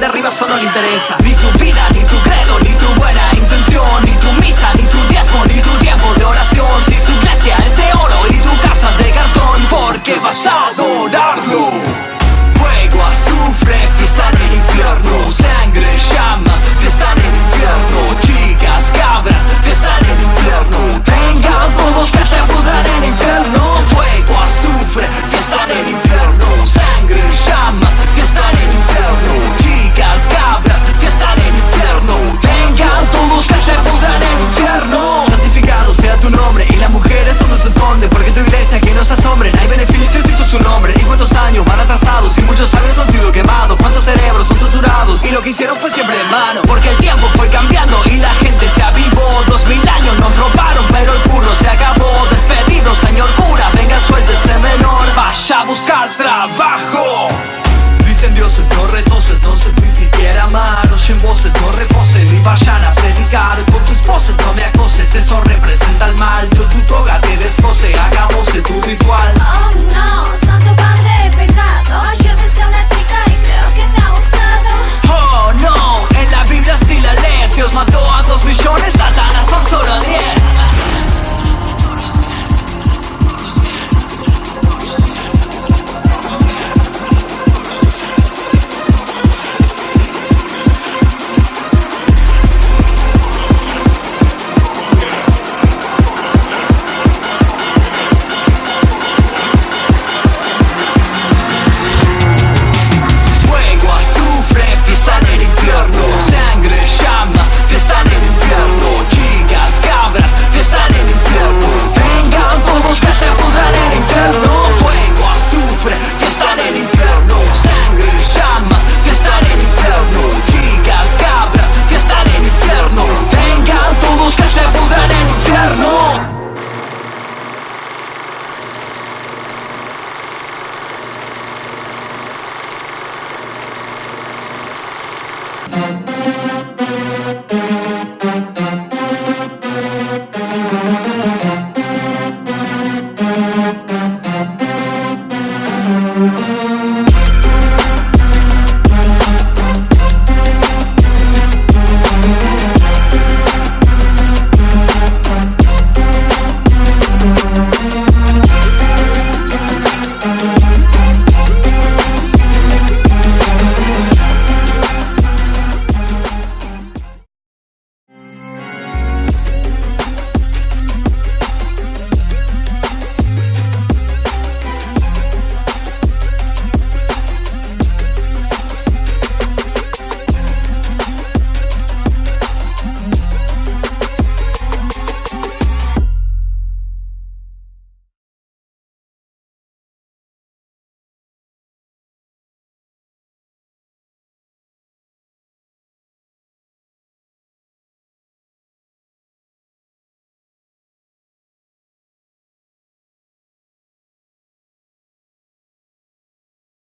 de arriba solo le interesa. Mi vida beneficios hizo su nombre y cuántos años van atrasados. Y muchos años han sido quemados, cuántos cerebros son censurados. Y lo que hicieron fue siempre en vano porque el tiempo fue cambiado